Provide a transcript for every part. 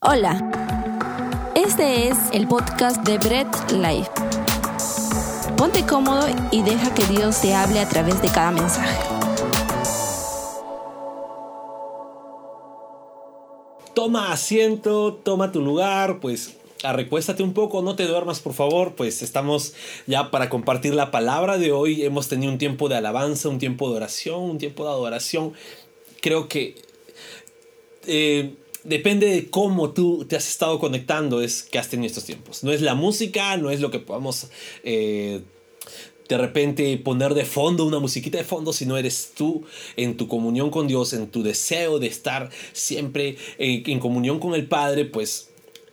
Hola, este es el podcast de Bread Life. Ponte cómodo y deja que Dios te hable a través de cada mensaje. Toma asiento, toma tu lugar, pues arrecuéstate un poco, no te duermas por favor, pues estamos ya para compartir la palabra de hoy. Hemos tenido un tiempo de alabanza, un tiempo de oración, un tiempo de adoración. Creo que... Eh, depende de cómo tú te has estado conectando, es que has tenido estos tiempos. No es la música, no es lo que podamos eh, de repente poner de fondo, una musiquita de fondo, sino eres tú en tu comunión con Dios, en tu deseo de estar siempre en, en comunión con el Padre, pues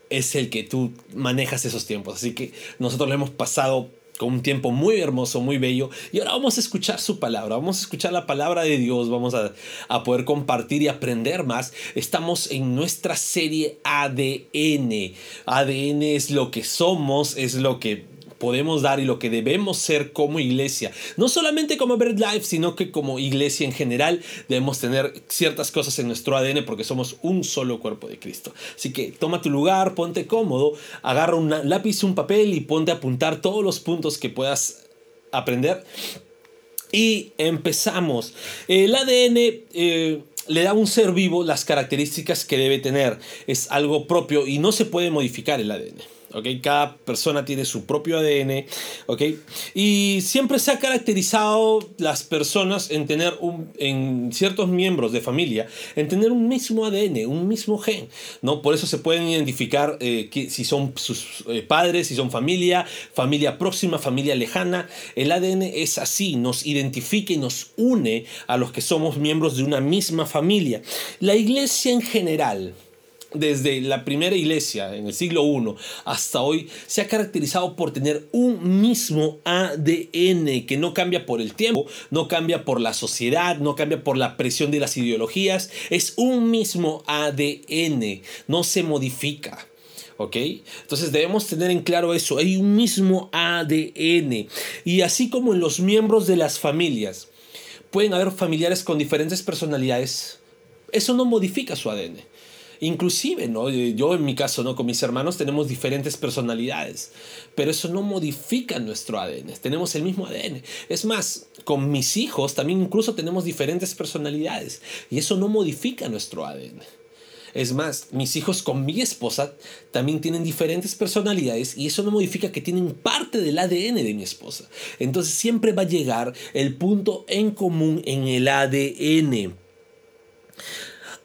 es el que tú manejas esos tiempos. Así que nosotros lo hemos pasado con un tiempo muy hermoso, muy bello. Y ahora vamos a escuchar su palabra, vamos a escuchar la palabra de Dios, vamos a, a, poder compartir y aprender más. Estamos en nuestra serie ADN. ADN es lo que somos, es lo que podemos dar y lo que debemos ser como iglesia. No solamente como Bird Life, sino que como iglesia en general debemos tener ciertas cosas en nuestro ADN porque somos un solo cuerpo de Cristo. Así que toma tu lugar, ponte cómodo, agarra un lápiz, un papel y ponte a apuntar todos los puntos que puedas aprender. Y empezamos. El ADN... Eh, le da a un ser vivo las características que debe tener. Es algo propio y no se puede modificar el ADN. Cada persona tiene su propio ADN, ¿ok? Y siempre se ha caracterizado las personas en tener un, en ciertos miembros de familia, en tener un mismo ADN, un mismo gen, ¿no? Por eso se pueden identificar eh, si son sus eh, padres, si son familia, familia próxima, familia lejana. El ADN es así, nos identifica y nos une a los que somos miembros de una misma familia. La iglesia en general, desde la primera iglesia en el siglo I hasta hoy se ha caracterizado por tener un mismo ADN que no cambia por el tiempo, no cambia por la sociedad, no cambia por la presión de las ideologías, es un mismo ADN, no se modifica. ¿Ok? Entonces debemos tener en claro eso, hay un mismo ADN. Y así como en los miembros de las familias, pueden haber familiares con diferentes personalidades, eso no modifica su ADN. Inclusive, ¿no? Yo en mi caso, ¿no? Con mis hermanos tenemos diferentes personalidades, pero eso no modifica nuestro ADN, tenemos el mismo ADN. Es más, con mis hijos también incluso tenemos diferentes personalidades y eso no modifica nuestro ADN. Es más, mis hijos con mi esposa también tienen diferentes personalidades y eso no modifica que tienen parte del ADN de mi esposa. Entonces siempre va a llegar el punto en común en el ADN.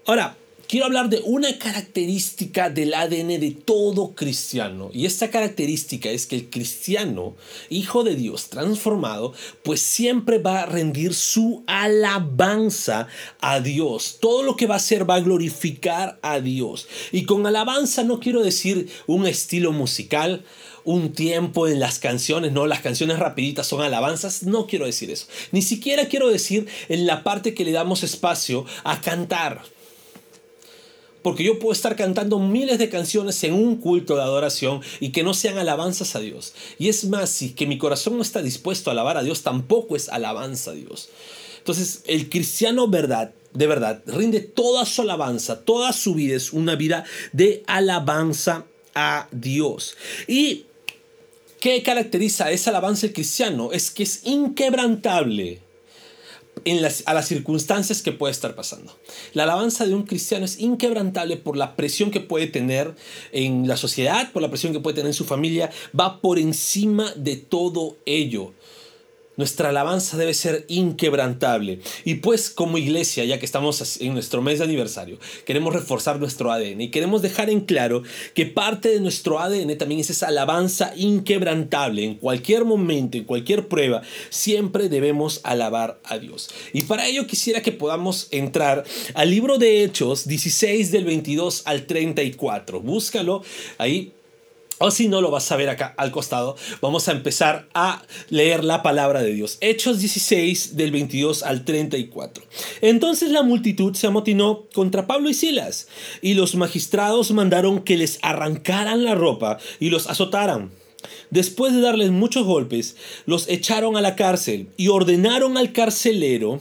Ahora, quiero hablar de una característica del ADN de todo cristiano. Y esta característica es que el cristiano, hijo de Dios, transformado, pues siempre va a rendir su alabanza a Dios. Todo lo que va a hacer va a glorificar a Dios. Y con alabanza no quiero decir un estilo musical, un tiempo en las canciones, no, las canciones rapiditas son alabanzas, no quiero decir eso. Ni siquiera quiero decir en la parte que le damos espacio a cantar. Porque yo puedo estar cantando miles de canciones en un culto de adoración y que no sean alabanzas a Dios. Y es más, si que mi corazón no está dispuesto a alabar a Dios, tampoco es alabanza a Dios. Entonces, el cristiano verdad, de verdad, rinde toda su alabanza, toda su vida es una vida de alabanza a Dios. Y ¿qué caracteriza esa alabanza del cristiano? Es que es inquebrantable a las circunstancias que puede estar pasando. La alabanza de un cristiano es inquebrantable por la presión que puede tener en la sociedad, por la presión que puede tener en su familia, va por encima de todo ello. Nuestra alabanza debe ser inquebrantable. Y pues como iglesia, ya que estamos en nuestro mes de aniversario, queremos reforzar nuestro ADN y queremos dejar en claro que parte de nuestro ADN también es esa alabanza inquebrantable. En cualquier momento, en cualquier prueba, siempre debemos alabar a Dios. Y para ello quisiera que podamos entrar al libro de Hechos 16 del 22 al 34. Búscalo ahí o si no lo vas a ver acá al costado, vamos a empezar a leer la palabra de Dios. Hechos 16 del 22 al 34. Entonces la multitud se amotinó contra Pablo y Silas, y los magistrados mandaron que les arrancaran la ropa y los azotaran. Después de darles muchos golpes, los echaron a la cárcel y ordenaron al carcelero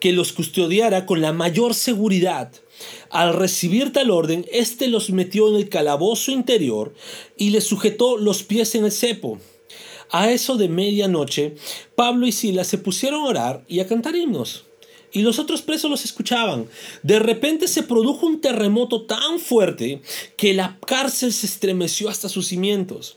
que los custodiara con la mayor seguridad Al recibir tal orden, éste los metió en el calabozo interior y les sujetó los pies en el cepo. A eso de medianoche, Pablo y Silas se pusieron a orar y a cantar himnos y los otros presos los escuchaban. De repente se produjo un terremoto tan fuerte que la cárcel se estremeció hasta sus cimientos.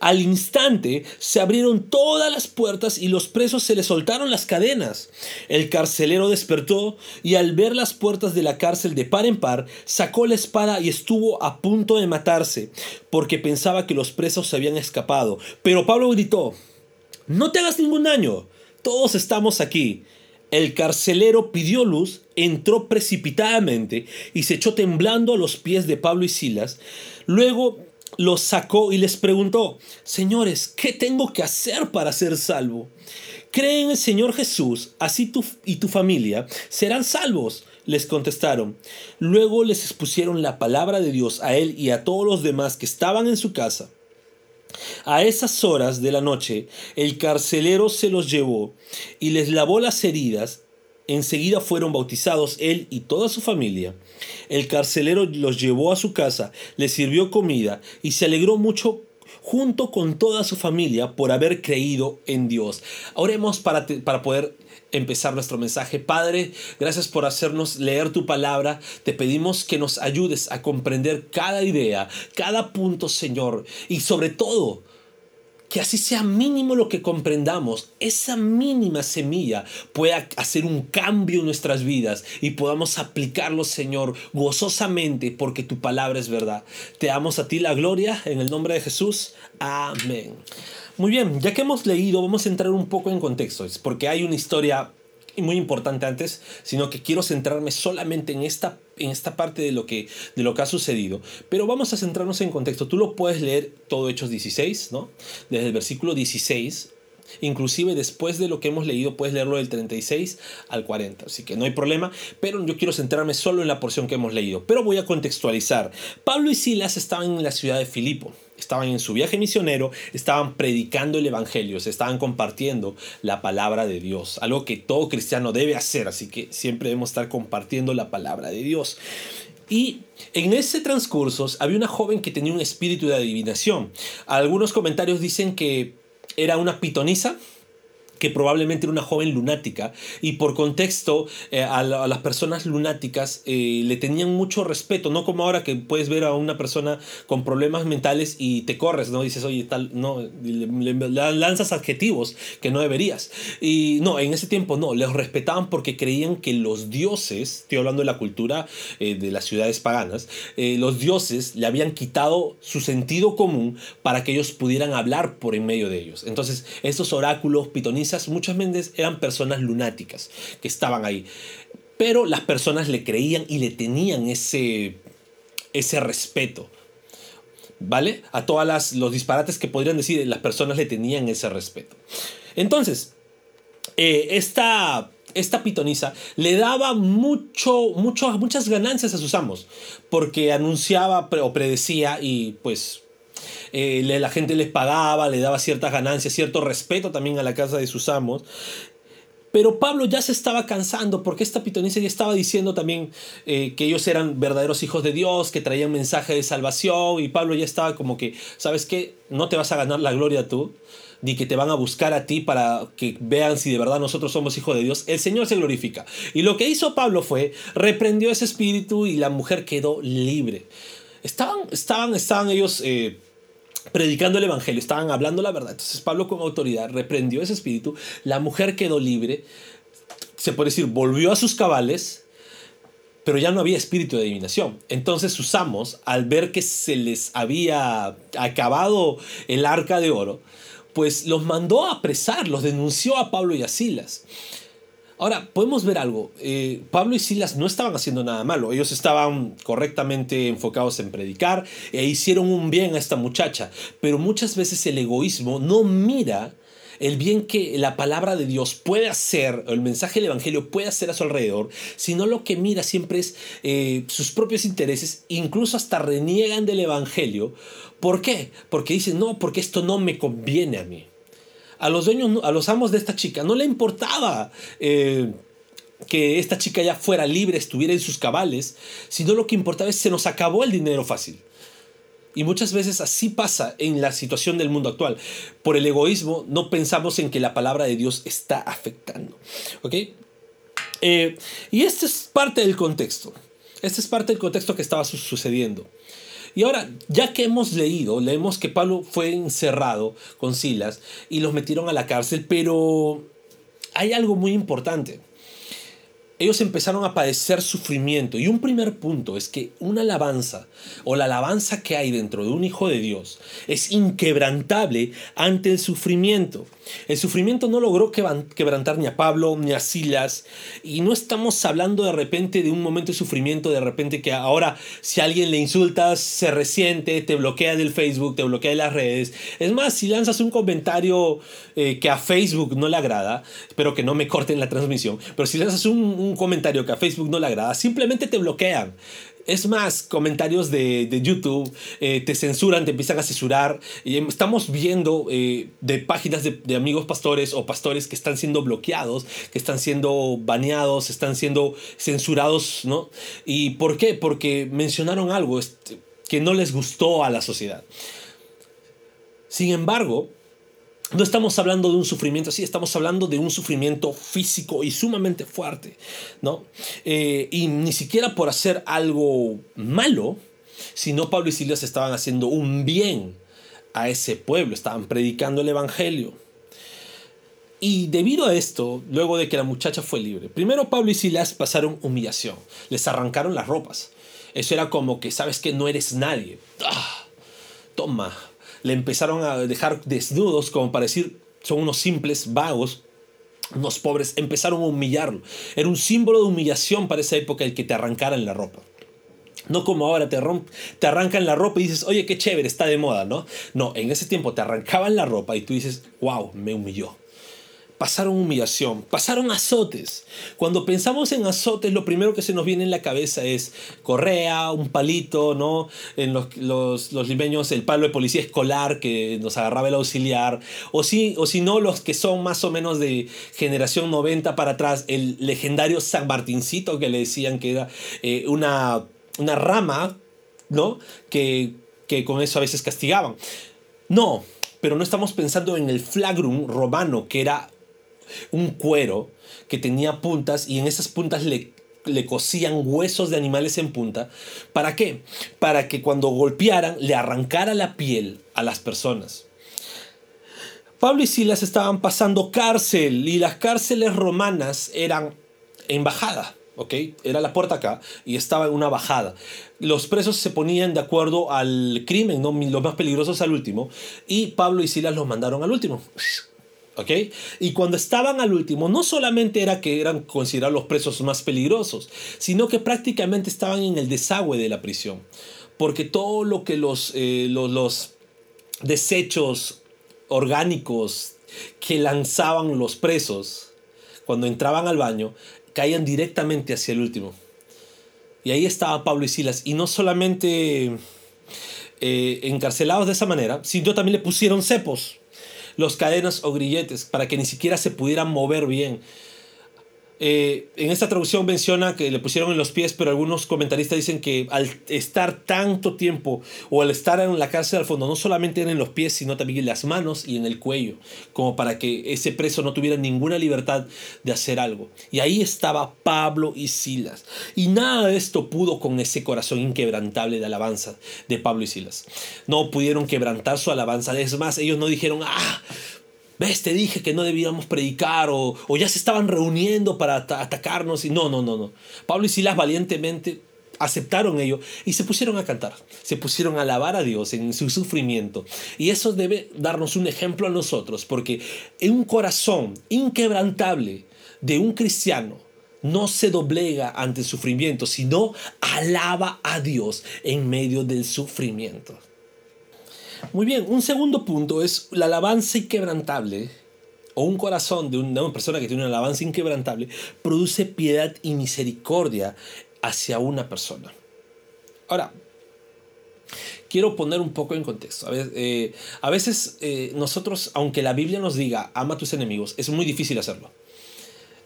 Al instante se abrieron todas las puertas y los presos se les soltaron las cadenas. El carcelero despertó y al ver las puertas de la cárcel de par en par, sacó la espada y estuvo a punto de matarse, porque pensaba que los presos se habían escapado. Pero Pablo gritó, no te hagas ningún daño, todos estamos aquí. El carcelero pidió luz, entró precipitadamente y se echó temblando a los pies de Pablo y Silas. Luego los sacó y les preguntó, Señores, ¿qué tengo que hacer para ser salvo? Cree en el Señor Jesús, así tú y tu familia serán salvos. Les contestaron. Luego les expusieron la palabra de Dios a él y a todos los demás que estaban en su casa. A esas horas de la noche el carcelero se los llevó y les lavó las heridas. Enseguida fueron bautizados él y toda su familia. El carcelero los llevó a su casa, les sirvió comida y se alegró mucho junto con toda su familia por haber creído en Dios. Oremos para, para poder empezar nuestro mensaje. Padre, gracias por hacernos leer tu palabra. Te pedimos que nos ayudes a comprender cada idea, cada punto, Señor. Y sobre todo, que así sea mínimo lo que comprendamos, esa mínima semilla pueda hacer un cambio en nuestras vidas y podamos aplicarlo, Señor, gozosamente, porque tu palabra es verdad. Te damos a ti la gloria en el nombre de Jesús. Amén. Muy bien, ya que hemos leído, vamos a entrar un poco en contexto, porque hay una historia muy importante antes, sino que quiero centrarme solamente en esta, en esta parte de lo, que, de lo que ha sucedido. Pero vamos a centrarnos en contexto. Tú lo puedes leer todo Hechos 16, ¿no? Desde el versículo 16 Inclusive después de lo que hemos leído puedes leerlo del 36 al 40, así que no hay problema, pero yo quiero centrarme solo en la porción que hemos leído, pero voy a contextualizar. Pablo y Silas estaban en la ciudad de Filipo, estaban en su viaje misionero, estaban predicando el Evangelio, se estaban compartiendo la palabra de Dios, algo que todo cristiano debe hacer, así que siempre debemos estar compartiendo la palabra de Dios. Y en ese transcurso había una joven que tenía un espíritu de adivinación. Algunos comentarios dicen que era una pitonisa que probablemente era una joven lunática y por contexto eh, a, las personas lunáticas eh, le tenían mucho respeto, no como ahora que puedes ver a una persona con problemas mentales y te corres, ¿no? Dices, oye, tal, no, le, lanzas adjetivos que no deberías. Y no, en ese tiempo no, les respetaban porque creían que los dioses, estoy hablando de la cultura eh, de las ciudades paganas, los dioses le habían quitado su sentido común para que ellos pudieran hablar por en medio de ellos. Entonces, estos oráculos pitonistas muchas veces eran personas lunáticas que estaban ahí. Pero las personas le creían y le tenían ese, ese respeto. ¿Vale? A todos los disparates que podrían decir, las personas le tenían ese respeto. Entonces, eh, esta, esta pitonisa le daba mucho, mucho, muchas ganancias a sus amos, porque anunciaba o predecía y pues eh, la gente les pagaba, le daba ciertas ganancias, cierto respeto también a la casa de sus amos. Pero Pablo ya se estaba cansando porque esta pitonisa ya estaba diciendo también eh, que ellos eran verdaderos hijos de Dios, que traían mensaje de salvación y Pablo ya estaba como que, ¿sabes qué? No te vas a ganar la gloria tú, ni que te van a buscar a ti para que vean si de verdad nosotros somos hijos de Dios. El Señor se glorifica. Y lo que hizo Pablo fue, reprendió ese espíritu y la mujer quedó libre. Estaban, estaban, estaban ellos... Eh, predicando el Evangelio, estaban hablando la verdad. Entonces Pablo con autoridad reprendió ese espíritu, la mujer quedó libre, se puede decir, volvió a sus cabales, pero ya no había espíritu de adivinación. Entonces sus amos, al ver que se les había acabado el arca de oro, pues los mandó a apresar, los denunció a Pablo y a Silas. Ahora, podemos ver algo. Eh, Pablo y Silas no estaban haciendo nada malo. Ellos estaban correctamente enfocados en predicar e hicieron un bien a esta muchacha. Pero muchas veces el egoísmo no mira el bien que la palabra de Dios puede hacer, o el mensaje del Evangelio puede hacer a su alrededor, sino lo que mira siempre es eh, sus propios intereses, incluso hasta reniegan del Evangelio. ¿Por qué? Porque dicen, no, porque esto no me conviene a mí a los dueños, a los amos de esta chica, no le importaba eh, que esta chica ya fuera libre, estuviera en sus cabales, sino lo que importaba es que se nos acabó el dinero fácil. Y muchas veces así pasa en la situación del mundo actual. Por el egoísmo no pensamos en que la palabra de Dios está afectando. ¿Ok? Eh, y este es parte del contexto. Este es parte del contexto que estaba sucediendo. Y ahora, ya que hemos leído, leemos que Pablo fue encerrado con Silas y los metieron a la cárcel, pero hay algo muy importante ellos empezaron a padecer sufrimiento. Y un primer punto es que una alabanza o la alabanza que hay dentro de un hijo de Dios es inquebrantable ante el sufrimiento. El sufrimiento no logró quebrantar ni a Pablo ni a Silas. Y no estamos hablando de repente de un momento de sufrimiento, de repente que ahora si alguien le insultas se resiente, te bloquea del Facebook, te bloquea de las redes. Es más, si lanzas un comentario eh, que a Facebook no le agrada, espero que no me corten la transmisión, pero si lanzas un un comentario que a Facebook no le agrada, simplemente te bloquean. Es más, comentarios de, YouTube eh, te censuran, te empiezan a censurar. Y estamos viendo eh, de páginas de, de, amigos pastores o pastores que están siendo bloqueados, que están siendo baneados, están siendo censurados, ¿no? ¿Y por qué? Porque mencionaron algo este, que no les gustó a la sociedad. Sin embargo, no estamos hablando de un sufrimiento así, estamos hablando de un sufrimiento físico y sumamente fuerte, ¿no? Eh, y ni siquiera por hacer algo malo, sino Pablo y Silas estaban haciendo un bien a ese pueblo, estaban predicando el Evangelio. Y debido a esto, luego de que la muchacha fue libre, primero Pablo y Silas pasaron humillación, les arrancaron las ropas. Eso era como que, sabes que no eres nadie. ¡Ah! Toma, le empezaron a dejar desnudos como para decir, son unos simples vagos, unos pobres, empezaron a humillarlo. Era un símbolo de humillación para esa época el que te arrancaran la ropa. No como ahora te, te arrancan la ropa y dices, oye, qué chévere, está de moda, ¿no? No, en ese tiempo te arrancaban la ropa y tú dices, wow, me humilló pasaron humillación, pasaron azotes. Cuando pensamos en azotes, lo primero que se nos viene en la cabeza es correa, un palito, ¿no? En los, los, los limeños, el palo de policía escolar que nos agarraba el auxiliar, o si, o si no, los que son más o menos de generación 90 para atrás, el legendario San Martincito que le decían que era eh, una, una rama, ¿no? Que, que con eso a veces castigaban. No, pero no estamos pensando en el flagrum romano, que era un cuero que tenía puntas y en esas puntas le, le cosían huesos de animales en punta. ¿Para qué? Para que cuando golpearan le arrancara la piel a las personas. Pablo y Silas estaban pasando cárcel y las cárceles romanas eran en bajada. ¿ok? Era la puerta acá y estaba en una bajada. Los presos se ponían de acuerdo al crimen, ¿no? los más peligrosos al último, y Pablo y Silas los mandaron al último. ¿Ok? Y cuando estaban al último, no solamente era que eran considerados los presos más peligrosos, sino que prácticamente estaban en el desagüe de la prisión. Porque todo lo que los, eh, los, desechos orgánicos que lanzaban los presos cuando entraban al baño caían directamente hacia el último. Y ahí estaba Pablo y Silas. Y no solamente eh, encarcelados de esa manera, sino también le pusieron cepos los cadenas o grilletes para que ni siquiera se pudieran mover bien. Eh, en esta traducción menciona que le pusieron en los pies, pero algunos comentaristas dicen que al estar tanto tiempo o al estar en la cárcel al fondo, no solamente en los pies, sino también en las manos y en el cuello, como para que ese preso no tuviera ninguna libertad de hacer algo. Y ahí estaba Pablo y Silas. Y nada de esto pudo con ese corazón inquebrantable de alabanza de Pablo y Silas. No pudieron quebrantar su alabanza. Es más, ellos no dijeron, ah, ves, te dije que no debíamos predicar o, ya se estaban reuniendo para atacarnos y no, no, no, no. Pablo y Silas valientemente aceptaron ello y se pusieron a cantar, se pusieron a alabar a Dios en su sufrimiento. Y eso debe darnos un ejemplo a nosotros, porque en un corazón inquebrantable de un cristiano no se doblega ante el sufrimiento, sino alaba a Dios en medio del sufrimiento. Muy bien, un segundo punto es la alabanza inquebrantable o un corazón de una persona que tiene una alabanza inquebrantable produce piedad y misericordia hacia una persona. Ahora, quiero poner un poco en contexto. A veces, eh, eh, nosotros, aunque la Biblia nos diga ama a tus enemigos, es muy difícil hacerlo.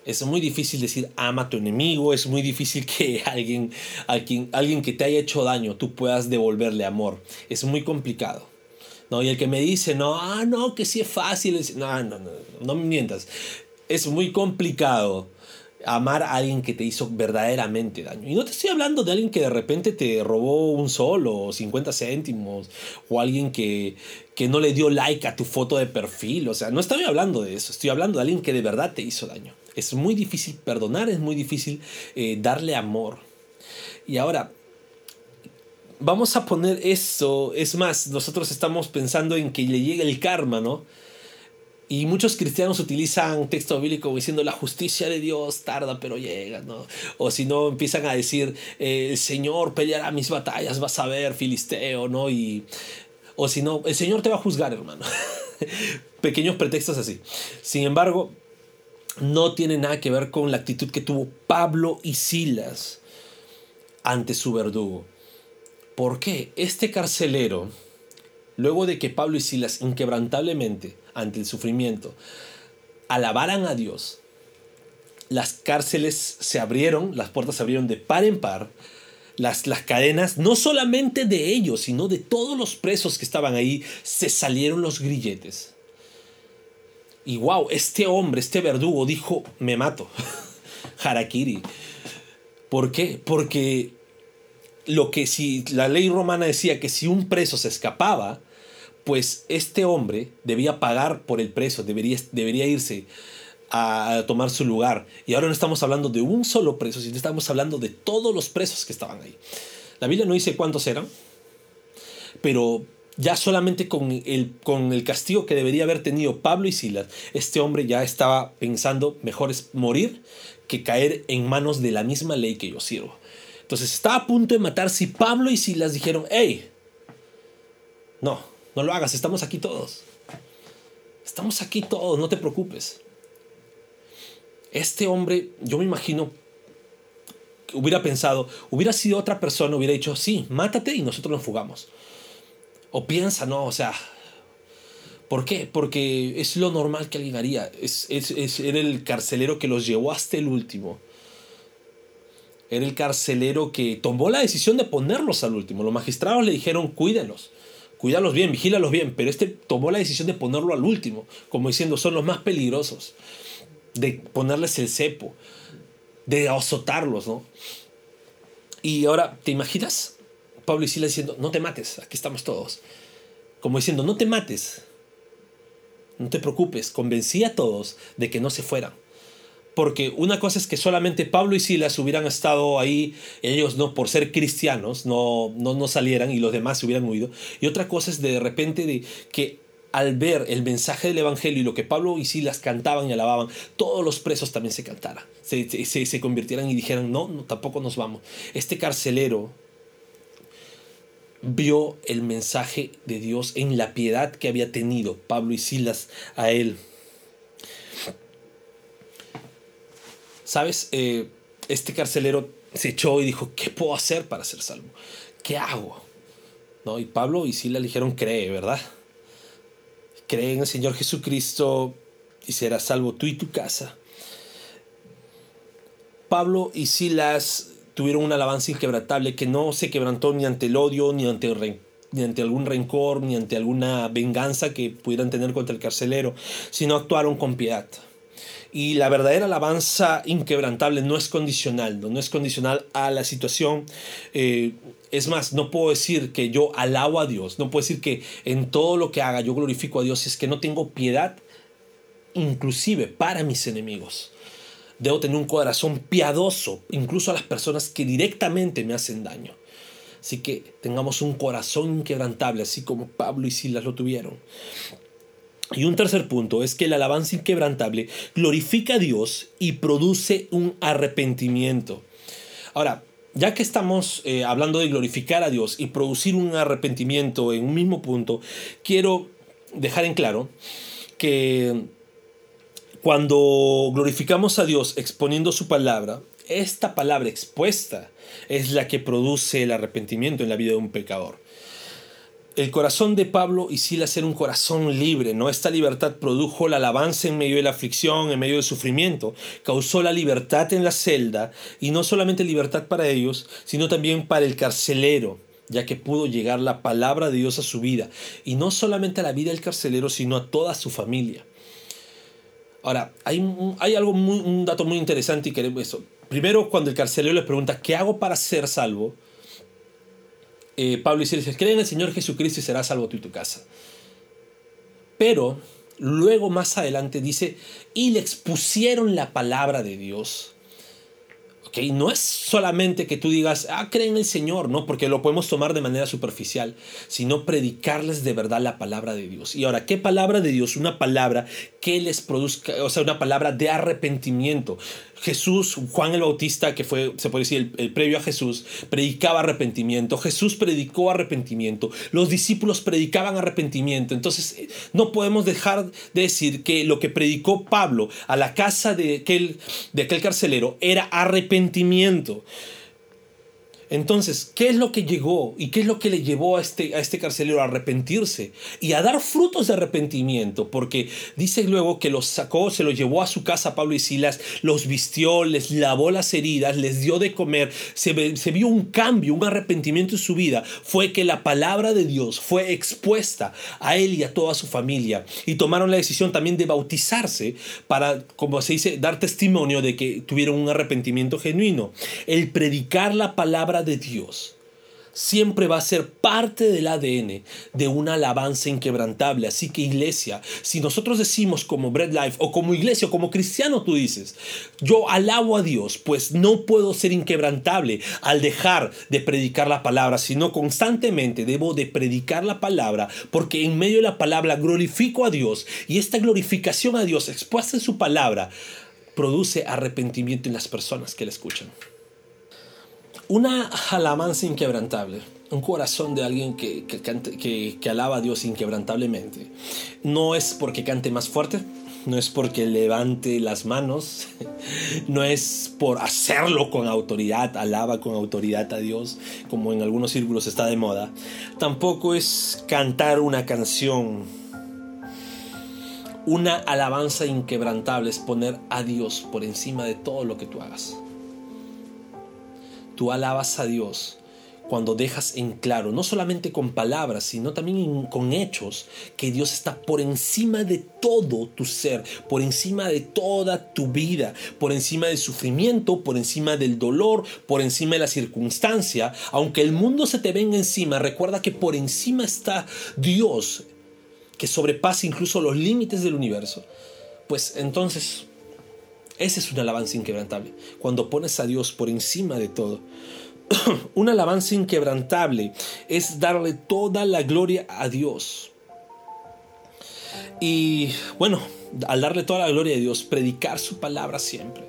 Es muy difícil decir ama a tu enemigo, es muy difícil que alguien, alguien, alguien que te haya hecho daño tú puedas devolverle amor. Es muy complicado. ¿No? Y el que me dice, no, ah, no, que sí es fácil, no, no, no, no me mientas. Es muy complicado amar a alguien que te hizo verdaderamente daño. Y no te estoy hablando de alguien que de repente te robó un sol o 50 céntimos, o alguien que, que no le dio like a tu foto de perfil. O sea, no estoy hablando de eso, estoy hablando de alguien que de verdad te hizo daño. Es muy difícil perdonar, es muy difícil eh, darle amor. Y ahora, vamos a poner eso, es más, nosotros estamos pensando en que le llegue el karma, ¿no? Y muchos cristianos utilizan texto bíblico diciendo la justicia de Dios tarda pero llega, ¿no? O si no, empiezan a decir, eh, el Señor peleará mis batallas, vas a ver, filisteo, ¿no? Y, o si no, el Señor te va a juzgar, hermano. Pequeños pretextos así. Sin embargo, no tiene nada que ver con la actitud que tuvo Pablo y Silas ante su verdugo. ¿Por qué? Este carcelero, luego de que Pablo y Silas inquebrantablemente ante el sufrimiento alabaran a Dios, las cárceles se abrieron, las puertas se abrieron de par en par, las, las cadenas, no solamente de ellos, sino de todos los presos que estaban ahí, se salieron los grilletes. Y wow, este hombre, este verdugo dijo, me mato. Harakiri. ¿Por qué? Porque lo que si la ley romana decía que si un preso se escapaba, pues este hombre debía pagar por el preso, debería, irse a, tomar su lugar. Y ahora no estamos hablando de un solo preso, sino estamos hablando de todos los presos que estaban ahí. La Biblia no dice cuántos eran, pero ya solamente con el, con el castigo que debería haber tenido Pablo y Silas, este hombre ya estaba pensando, mejor es morir que caer en manos de la misma ley que yo sirvo. Entonces estaba a punto de matar si Pablo y Silas dijeron, hey, no, no lo hagas, estamos aquí todos. Estamos aquí todos, no te preocupes. Este hombre, yo me imagino, hubiera pensado, hubiera sido otra persona, hubiera dicho, sí, mátate y nosotros nos fugamos. O piensa, no, o sea, ¿por qué? Porque es lo normal que alguien haría. Es, es, era el carcelero que los llevó hasta el último. Era el carcelero que tomó la decisión de ponerlos al último. Los magistrados le dijeron, cuídenlos, cuídalos bien, vigílalos bien. Pero este tomó la decisión de ponerlo al último, como diciendo, son los más peligrosos. De ponerles el cepo, de azotarlos, ¿no? Y ahora, ¿te imaginas? Pablo y Silas diciendo, no te mates, aquí estamos todos. Como diciendo, no te mates, no te preocupes, convencí a todos de que no se fueran. Porque una cosa es que solamente Pablo y Silas hubieran estado ahí, ellos no por ser cristianos, no, no, no salieran y los demás se hubieran huido. Y otra cosa es de repente de que al ver el mensaje del Evangelio y lo que Pablo y Silas cantaban y alababan, todos los presos también se cantaran, se, se, se convirtieran y dijeran, no, tampoco nos vamos. Este carcelero vio el mensaje de Dios en la piedad que había tenido Pablo y Silas a él. ¿Sabes? Eh, este carcelero se echó y dijo, ¿qué puedo hacer para ser salvo? ¿Qué hago? ¿No? Y Pablo y Silas le dijeron, cree, ¿verdad? Cree en el Señor Jesucristo y serás salvo tú y tu casa. Pablo y Silas tuvieron una alabanza inquebrantable que no se quebrantó ni ante el odio, ni ante, ni ante algún rencor, ni ante alguna venganza que pudieran tener contra el carcelero, sino actuaron con piedad. Y la verdadera alabanza inquebrantable no es condicional, no, es condicional a la situación. Eh, es más, no puedo decir que yo alabo a Dios, no puedo decir que en todo lo que haga yo glorifico a Dios, es que no tengo piedad inclusive para mis enemigos. Debo tener un corazón piadoso, incluso a las personas que directamente me hacen daño. Así que tengamos un corazón inquebrantable, así como Pablo y Silas lo tuvieron. Y un tercer punto es que la alabanza inquebrantable glorifica a Dios y produce un arrepentimiento. Ahora, ya que estamos eh, hablando de glorificar a Dios y producir un arrepentimiento en un mismo punto, quiero dejar en claro que cuando glorificamos a Dios exponiendo su palabra, esta palabra expuesta es la que produce el arrepentimiento en la vida de un pecador. El corazón de Pablo y Silas era un corazón libre, ¿no? Esta libertad produjo la alabanza en medio de la aflicción, en medio del sufrimiento, causó la libertad en la celda, y no solamente libertad para ellos, sino también para el carcelero, ya que pudo llegar la palabra de Dios a su vida, y no solamente a la vida del carcelero, sino a toda su familia. Ahora, hay, algo muy, un dato muy interesante y queremos eso. Primero, cuando el carcelero le pregunta, ¿qué hago para ser salvo? Eh, Pablo y Silas creen en el Señor Jesucristo y serás salvo tú y tu casa. Pero luego más adelante dice, y le expusieron la palabra de Dios. Okay, no es solamente que tú digas, ah, creen en el Señor, no, porque lo podemos tomar de manera superficial, sino predicarles de verdad la palabra de Dios. Y ahora, ¿qué palabra de Dios? Una palabra que les produzca, o sea, una palabra de arrepentimiento. Jesús, Juan el Bautista, que fue, se puede decir, el, previo a Jesús, predicaba arrepentimiento. Jesús predicó arrepentimiento. Los discípulos predicaban arrepentimiento. Entonces, eh, no podemos dejar de decir que lo que predicó Pablo a la casa de aquel, de aquel carcelero era arrepentimiento. Entonces, ¿qué es lo que llegó y qué es lo que le llevó a este, a este carcelero a arrepentirse y a dar frutos de arrepentimiento? Porque dice luego que los sacó, se los llevó a su casa Pablo y Silas, los vistió, les lavó las heridas, les dio de comer, se, se vio un cambio, un arrepentimiento en su vida. Fue que la palabra de Dios fue expuesta a él y a toda su familia. Y tomaron la decisión también de bautizarse para, como se dice, dar testimonio de que tuvieron un arrepentimiento genuino. El predicar la palabra de Dios siempre va a ser parte del ADN de una alabanza inquebrantable. Así que iglesia, si nosotros decimos como Bread Life o como iglesia o como cristiano tú dices, yo alabo a Dios, pues no puedo ser inquebrantable al dejar de predicar la palabra, sino constantemente debo de predicar la palabra, porque en medio de la palabra glorifico a Dios y esta glorificación a Dios expuesta en su palabra produce arrepentimiento en las personas que la escuchan. Una alabanza inquebrantable, un corazón de alguien que, que, alaba a Dios inquebrantablemente, no es porque cante más fuerte, no es porque levante las manos, no es por hacerlo con autoridad, alaba con autoridad a Dios, como en algunos círculos está de moda. Tampoco es cantar una canción. Una alabanza inquebrantable es poner a Dios por encima de todo lo que tú hagas. Tú alabas a Dios cuando dejas en claro, no solamente con palabras, sino también con hechos, que Dios está por encima de todo tu ser, por encima de toda tu vida, por encima del sufrimiento, por encima del dolor, por encima de la circunstancia. Aunque el mundo se te venga encima, recuerda que por encima está Dios, que sobrepasa incluso los límites del universo. Pues entonces ese es una alabanza inquebrantable. Cuando pones a Dios por encima de todo. una alabanza inquebrantable es darle toda la gloria a Dios. Y bueno, al darle toda la gloria a Dios, predicar su palabra siempre.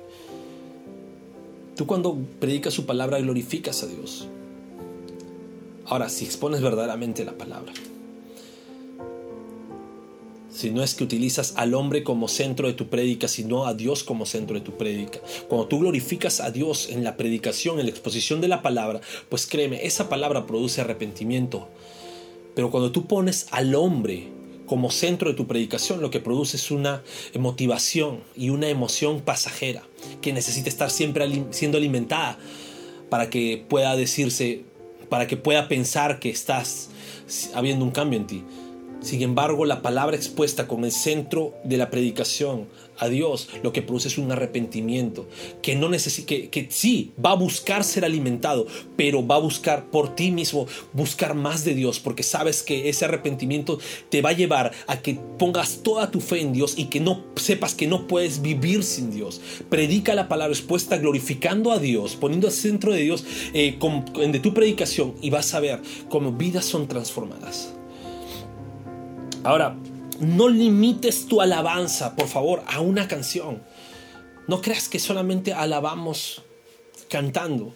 Tú cuando predicas su palabra glorificas a Dios. Ahora, si expones verdaderamente la palabra si no es que utilizas al hombre como centro de tu prédica, sino a Dios como centro de tu prédica. Cuando tú glorificas a Dios en la predicación, en la exposición de la palabra, pues créeme, esa palabra produce arrepentimiento. Pero cuando tú pones al hombre como centro de tu predicación, lo que produce es una motivación y una emoción pasajera que necesita estar siempre siendo alimentada para que pueda decirse, para que pueda pensar que estás habiendo un cambio en ti. Sin embargo, la palabra expuesta con el centro de la predicación a Dios lo que produce es un arrepentimiento que no necesita, que, que sí va a buscar ser alimentado, pero va a buscar por ti mismo buscar más de Dios, porque sabes que ese arrepentimiento te va a llevar a que pongas toda tu fe en Dios y que no sepas que no puedes vivir sin Dios. Predica la palabra expuesta glorificando a Dios, poniendo al centro de Dios eh, de tu predicación y vas a ver cómo vidas son transformadas. Ahora, no limites tu alabanza, por favor, a una canción. No creas que solamente alabamos cantando.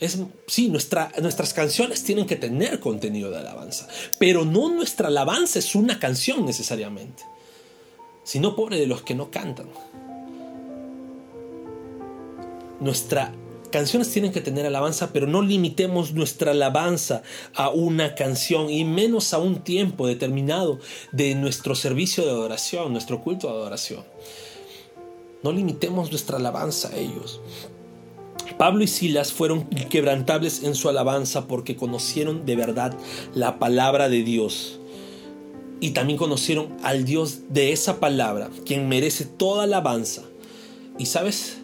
Es, sí, nuestras canciones tienen que tener contenido de alabanza, pero no nuestra alabanza es una canción necesariamente, sino pobre de los que no cantan. Nuestra canciones tienen que tener alabanza, pero no limitemos nuestra alabanza a una canción y menos a un tiempo determinado de nuestro servicio de adoración, nuestro culto de adoración. No limitemos nuestra alabanza a ellos. Pablo y Silas fueron inquebrantables en su alabanza porque conocieron de verdad la palabra de Dios. Y también conocieron al Dios de esa palabra, quien merece toda alabanza. Y sabes,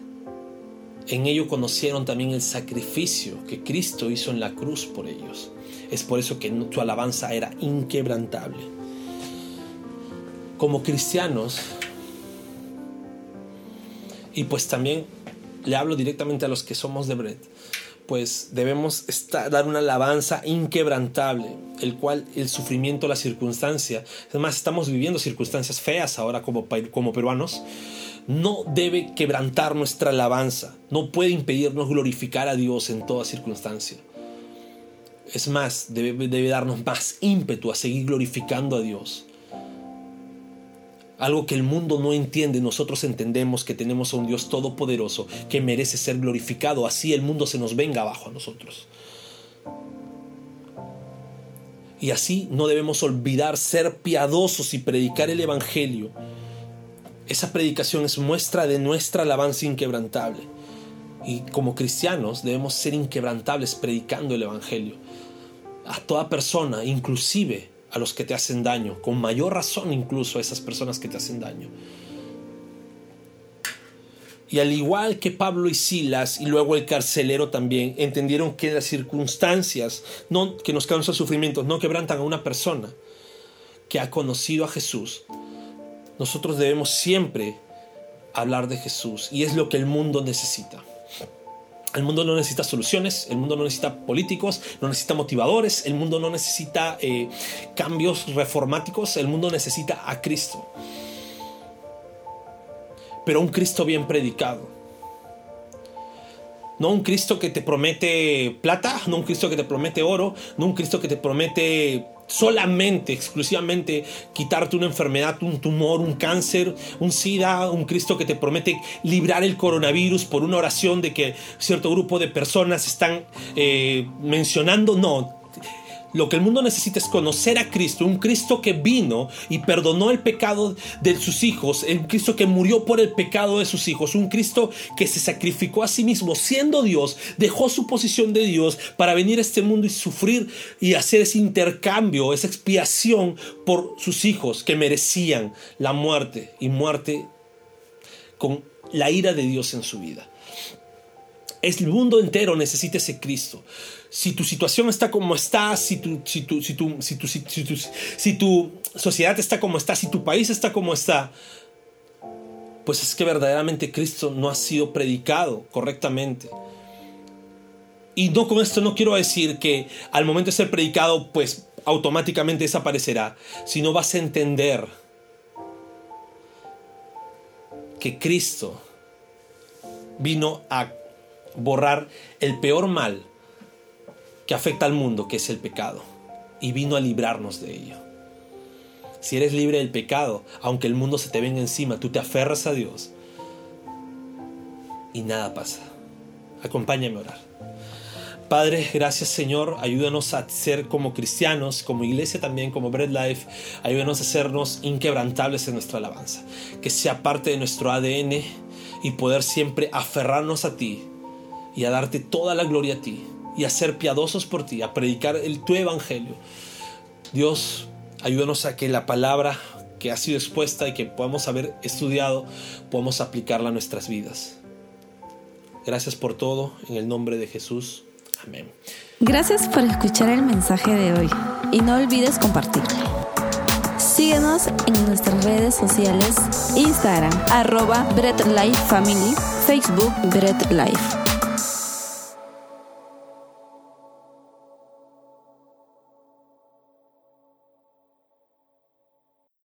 en ello conocieron también el sacrificio que Cristo hizo en la cruz por ellos. Es por eso que su alabanza era inquebrantable. Como cristianos, y pues también le hablo directamente a los que somos de Bread, pues debemos dar una alabanza inquebrantable, el cual el sufrimiento, la circunstancia, además estamos viviendo circunstancias feas ahora como, como peruanos, no debe quebrantar nuestra alabanza, no puede impedirnos glorificar a Dios en toda circunstancia. Es más, debe, debe darnos más ímpetu a seguir glorificando a Dios algo que el mundo no entiende, nosotros entendemos que tenemos a un Dios todopoderoso que merece ser glorificado, así el mundo se nos venga abajo a nosotros. Y así no debemos olvidar ser piadosos y predicar el Evangelio. Esa predicación es muestra de nuestra alabanza inquebrantable. Y como cristianos debemos ser inquebrantables predicando el Evangelio. A toda persona, inclusive a los que te hacen daño, con mayor razón incluso a esas personas que te hacen daño. Y al igual que Pablo y Silas y luego el carcelero también entendieron que las circunstancias no, que nos causan sufrimientos no quebrantan a una persona que ha conocido a Jesús. Nosotros debemos siempre hablar de Jesús y es lo que el mundo necesita. El mundo no necesita soluciones, el mundo no necesita políticos, no necesita motivadores, el mundo no necesita eh, cambios reformáticos, el mundo necesita a Cristo. Pero un Cristo bien predicado. No un Cristo que te promete plata, no un Cristo que te promete oro, no un Cristo que te promete solamente, exclusivamente quitarte una enfermedad, un tumor, un cáncer, un SIDA, un Cristo que te promete librar el coronavirus por una oración de que cierto grupo de personas están eh, mencionando. No, lo que el mundo necesita es conocer a Cristo, un Cristo que vino y perdonó el pecado de sus hijos, un Cristo que murió por el pecado de sus hijos, un Cristo que se sacrificó a sí mismo siendo Dios, dejó su posición de Dios para venir a este mundo y sufrir y hacer ese intercambio, esa expiación por sus hijos que merecían la muerte y muerte con la ira de Dios en su vida. El mundo entero necesita ese Cristo si tu situación está como está, si tu, si tu, si tu, si tu, si tu, sociedad está como está, si tu país está como está, pues es que verdaderamente Cristo no ha sido predicado correctamente. Y no con esto no quiero decir que al momento de ser predicado, pues automáticamente desaparecerá, sino vas a entender que Cristo vino a borrar el peor mal que afecta al mundo, que es el pecado, y vino a librarnos de ello. Si eres libre del pecado, aunque el mundo se te venga encima, tú te aferras a Dios y nada pasa. Acompáñame a orar. Padre, gracias Señor, ayúdanos a ser como cristianos, como iglesia también, como Bread Life, ayúdanos a hacernos inquebrantables en nuestra alabanza, que sea parte de nuestro ADN y poder siempre aferrarnos a ti y a darte toda la gloria a ti y a ser piadosos por ti, a predicar el, tu evangelio. Dios, ayúdanos a que la palabra que ha sido expuesta y que podamos haber estudiado, podamos aplicarla a nuestras vidas. Gracias por todo, en el nombre de Jesús. Amén. Gracias por escuchar el mensaje de hoy y no olvides compartirlo. Síguenos en nuestras redes sociales, Instagram, arroba Bread Life Family, Facebook Bread Life.